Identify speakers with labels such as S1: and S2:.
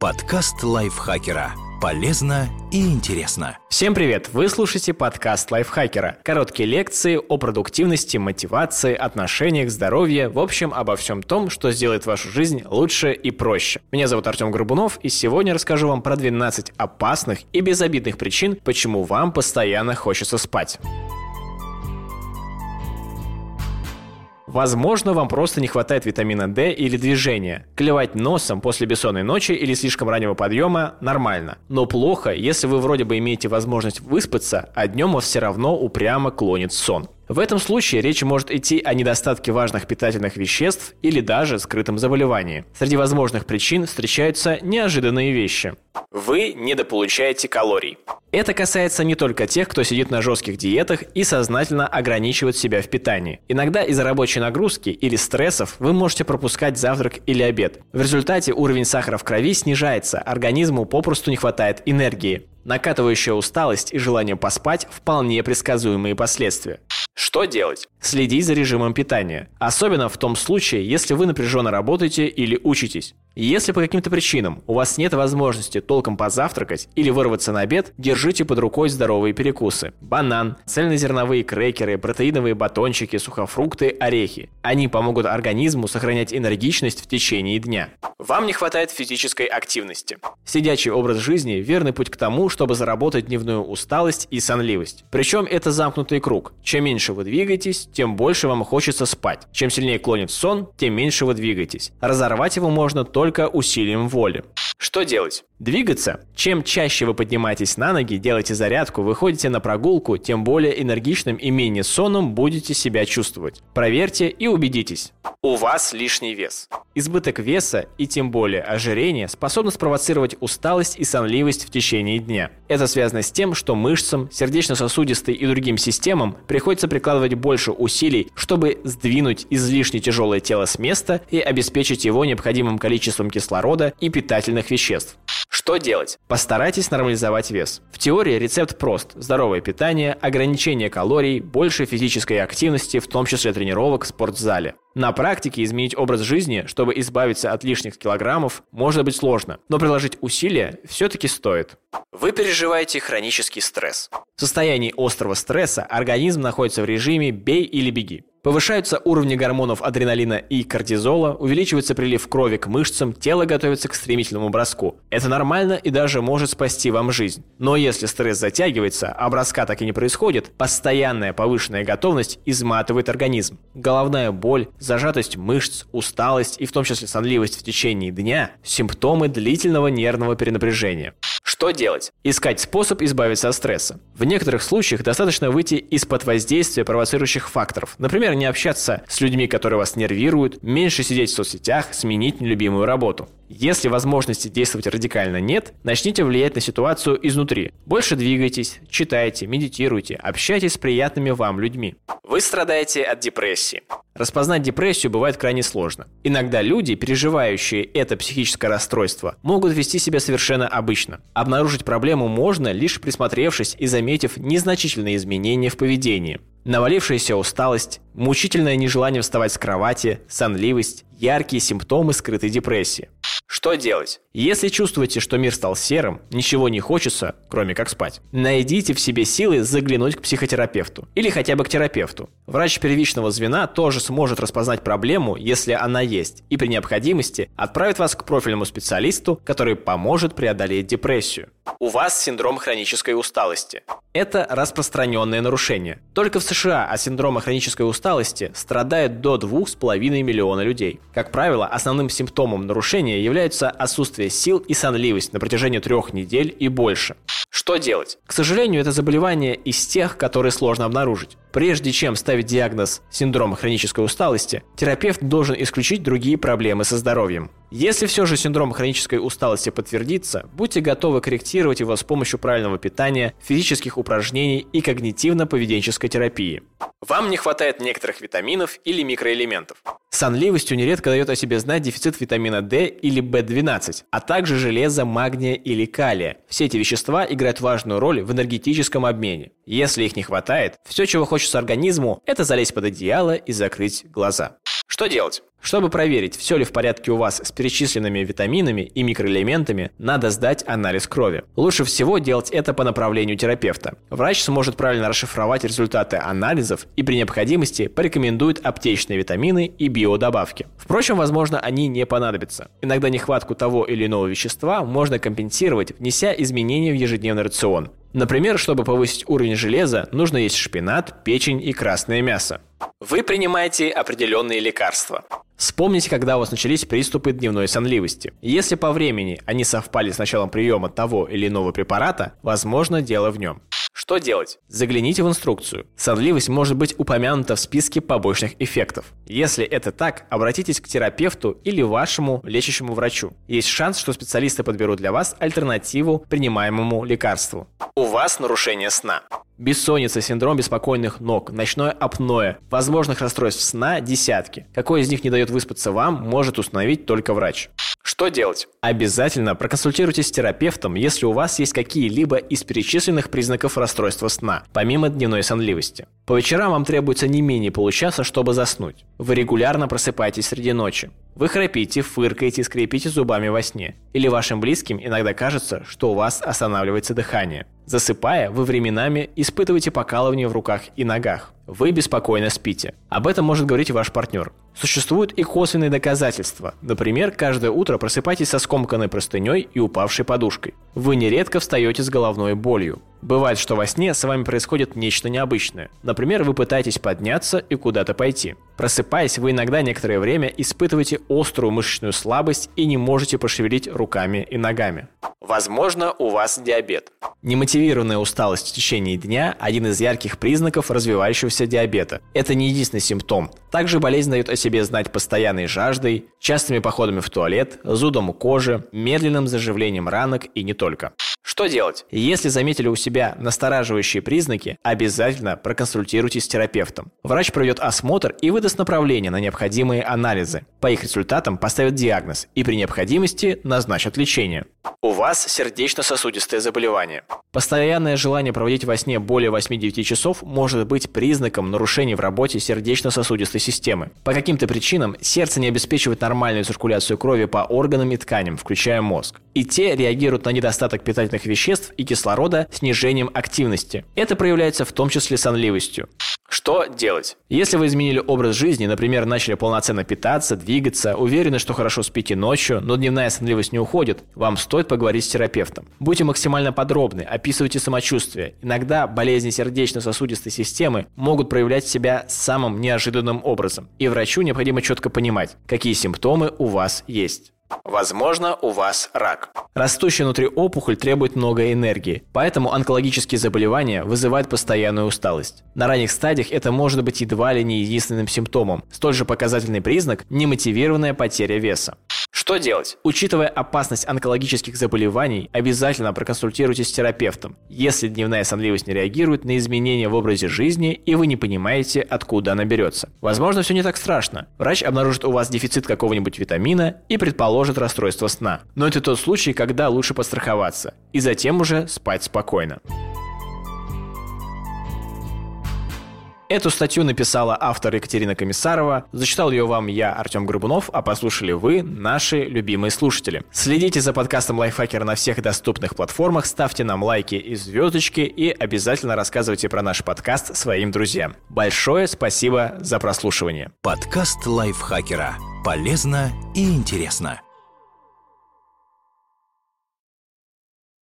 S1: Подкаст лайфхакера. Полезно и интересно.
S2: Всем привет! Вы слушаете подкаст лайфхакера. Короткие лекции о продуктивности, мотивации, отношениях, здоровье, в общем, обо всем том, что сделает вашу жизнь лучше и проще. Меня зовут Артем Горбунов, и сегодня расскажу вам про 12 опасных и безобидных причин, почему вам постоянно хочется спать. Возможно, вам просто не хватает витамина D или движения. Клевать носом после бессонной ночи или слишком раннего подъема нормально. Но плохо, если вы вроде бы имеете возможность выспаться, а днем вас все равно упрямо клонит сон. В этом случае речь может идти о недостатке важных питательных веществ или даже скрытом заболевании. Среди возможных причин встречаются неожиданные вещи. Вы недополучаете калорий. Это касается не только тех, кто сидит на жестких диетах и сознательно ограничивает себя в питании. Иногда из-за рабочей нагрузки или стрессов вы можете пропускать завтрак или обед. В результате уровень сахара в крови снижается, организму попросту не хватает энергии. Накатывающая усталость и желание поспать – вполне предсказуемые последствия. Что делать? Следить за режимом питания. Особенно в том случае, если вы напряженно работаете или учитесь. Если по каким-то причинам у вас нет возможности толком позавтракать или вырваться на обед, держите под рукой здоровые перекусы. Банан, цельнозерновые крекеры, протеиновые батончики, сухофрукты, орехи. Они помогут организму сохранять энергичность в течение дня. Вам не хватает физической активности. Сидячий образ жизни – верный путь к тому, чтобы заработать дневную усталость и сонливость. Причем это замкнутый круг. Чем меньше вы двигаетесь, тем больше вам хочется спать. Чем сильнее клонит сон, тем меньше вы двигаетесь. Разорвать его можно только усилием воли. Что делать? Двигаться. Чем чаще вы поднимаетесь на ноги, делаете зарядку, выходите на прогулку, тем более энергичным и менее сонным будете себя чувствовать. Проверьте и убедитесь. У вас лишний вес. Избыток веса и тем более ожирение способны спровоцировать усталость и сонливость в течение дня. Это связано с тем, что мышцам, сердечно-сосудистой и другим системам приходится прикладывать больше усилий, чтобы сдвинуть излишне тяжелое тело с места и обеспечить его необходимым количеством кислорода и питательных веществ. Что делать? Постарайтесь нормализовать вес. В теории рецепт прост. Здоровое питание, ограничение калорий, больше физической активности, в том числе тренировок в спортзале. На практике изменить образ жизни, чтобы избавиться от лишних килограммов, может быть сложно, но приложить усилия все-таки стоит. Вы переживаете хронический стресс. В состоянии острого стресса организм находится в режиме «бей или беги». Повышаются уровни гормонов адреналина и кортизола, увеличивается прилив крови к мышцам, тело готовится к стремительному броску. Это нормально и даже может спасти вам жизнь. Но если стресс затягивается, а броска так и не происходит, постоянная повышенная готовность изматывает организм. Головная боль, зажатость мышц, усталость и в том числе сонливость в течение дня – симптомы длительного нервного перенапряжения. Что делать? Искать способ избавиться от стресса. В некоторых случаях достаточно выйти из-под воздействия провоцирующих факторов. Например, не общаться с людьми, которые вас нервируют, меньше сидеть в соцсетях, сменить нелюбимую работу. Если возможности действовать радикально нет, начните влиять на ситуацию изнутри. Больше двигайтесь, читайте, медитируйте, общайтесь с приятными вам людьми. Вы страдаете от депрессии. Распознать депрессию бывает крайне сложно. Иногда люди, переживающие это психическое расстройство, могут вести себя совершенно обычно. Обнаружить проблему можно, лишь присмотревшись и заметив незначительные изменения в поведении. Навалившаяся усталость, мучительное нежелание вставать с кровати, сонливость, яркие симптомы скрытой депрессии. Что делать? Если чувствуете, что мир стал серым, ничего не хочется, кроме как спать, найдите в себе силы заглянуть к психотерапевту или хотя бы к терапевту. Врач первичного звена тоже сможет распознать проблему, если она есть, и при необходимости отправит вас к профильному специалисту, который поможет преодолеть депрессию. У вас синдром хронической усталости. Это распространенное нарушение. Только в США от синдрома хронической усталости страдает до 2,5 миллиона людей. Как правило, основным симптомом нарушения является отсутствие сил и сонливость на протяжении трех недель и больше. Что делать? К сожалению, это заболевание из тех, которые сложно обнаружить. Прежде чем ставить диагноз синдрома хронической усталости, терапевт должен исключить другие проблемы со здоровьем. Если все же синдром хронической усталости подтвердится, будьте готовы корректировать его с помощью правильного питания, физических упражнений и когнитивно-поведенческой терапии. Вам не хватает некоторых витаминов или микроэлементов. Сонливостью нередко дает о себе знать дефицит витамина D или B12, а также железа, магния или калия. Все эти вещества играют важную роль в энергетическом обмене. Если их не хватает, все, чего хочется организму, это залезть под одеяло и закрыть глаза. Что делать? Чтобы проверить, все ли в порядке у вас с перечисленными витаминами и микроэлементами, надо сдать анализ крови. Лучше всего делать это по направлению терапевта. Врач сможет правильно расшифровать результаты анализов и при необходимости порекомендует аптечные витамины и биодобавки. Впрочем, возможно, они не понадобятся. Иногда нехватку того или иного вещества можно компенсировать, внеся изменения в ежедневный рацион. Например, чтобы повысить уровень железа, нужно есть шпинат, печень и красное мясо. Вы принимаете определенные лекарства. Вспомните, когда у вас начались приступы дневной сонливости. Если по времени они совпали с началом приема того или иного препарата, возможно, дело в нем. Что делать? Загляните в инструкцию. Сонливость может быть упомянута в списке побочных эффектов. Если это так, обратитесь к терапевту или вашему лечащему врачу. Есть шанс, что специалисты подберут для вас альтернативу принимаемому лекарству. У вас нарушение сна. Бессонница, синдром беспокойных ног, ночное апноэ, возможных расстройств сна – десятки. Какой из них не дает выспаться вам, может установить только врач. Что делать? Обязательно проконсультируйтесь с терапевтом, если у вас есть какие-либо из перечисленных признаков расстройства сна, помимо дневной сонливости. По вечерам вам требуется не менее получаса, чтобы заснуть. Вы регулярно просыпаетесь среди ночи. Вы храпите, фыркаете, скрипите зубами во сне. Или вашим близким иногда кажется, что у вас останавливается дыхание. Засыпая, вы временами испытываете покалывание в руках и ногах. Вы беспокойно спите. Об этом может говорить ваш партнер. Существуют и косвенные доказательства. Например, каждое утро просыпайтесь со скомканной простыней и упавшей подушкой. Вы нередко встаете с головной болью. Бывает, что во сне с вами происходит нечто необычное. Например, вы пытаетесь подняться и куда-то пойти. Просыпаясь, вы иногда некоторое время испытываете острую мышечную слабость и не можете пошевелить руками и ногами. Возможно, у вас диабет. Немотивированная усталость в течение дня – один из ярких признаков развивающегося диабета. Это не единственный симптом. Также болезнь дает о себе знать постоянной жаждой, частыми походами в туалет, зудом кожи, медленным заживлением ранок и не только. Что делать? Если заметили у себя настораживающие признаки, обязательно проконсультируйтесь с терапевтом. Врач проведет осмотр и выдаст направление на необходимые анализы. По их результатам поставят диагноз и при необходимости назначат лечение. У вас сердечно-сосудистое заболевание. Постоянное желание проводить во сне более 8-9 часов может быть признаком нарушений в работе сердечно-сосудистой системы. По каким-то причинам сердце не обеспечивает нормальную циркуляцию крови по органам и тканям, включая мозг. И те реагируют на недостаток питательных веществ и кислорода снижением активности. Это проявляется в том числе сонливостью. Что делать? Если вы изменили образ жизни, например, начали полноценно питаться, двигаться, уверены, что хорошо спите ночью, но дневная сонливость не уходит, вам стоит поговорить с терапевтом. Будьте максимально подробны, описывайте самочувствие. Иногда болезни сердечно-сосудистой системы могут проявлять себя самым неожиданным образом, и врачу необходимо четко понимать, какие симптомы у вас есть. Возможно, у вас рак. Растущая внутри опухоль требует много энергии, поэтому онкологические заболевания вызывают постоянную усталость. На ранних стадиях это может быть едва ли не единственным симптомом. Столь же показательный признак – немотивированная потеря веса. Что делать? Учитывая опасность онкологических заболеваний, обязательно проконсультируйтесь с терапевтом, если дневная сонливость не реагирует на изменения в образе жизни и вы не понимаете, откуда она берется. Возможно, все не так страшно. Врач обнаружит у вас дефицит какого-нибудь витамина и предположит расстройство сна. Но это тот случай, когда лучше постраховаться и затем уже спать спокойно. Эту статью написала автор Екатерина Комиссарова. Зачитал ее вам я, Артем Горбунов, а послушали вы, наши любимые слушатели. Следите за подкастом Лайфхакера на всех доступных платформах, ставьте нам лайки и звездочки и обязательно рассказывайте про наш подкаст своим друзьям. Большое спасибо за прослушивание.
S1: Подкаст Лайфхакера. Полезно и интересно.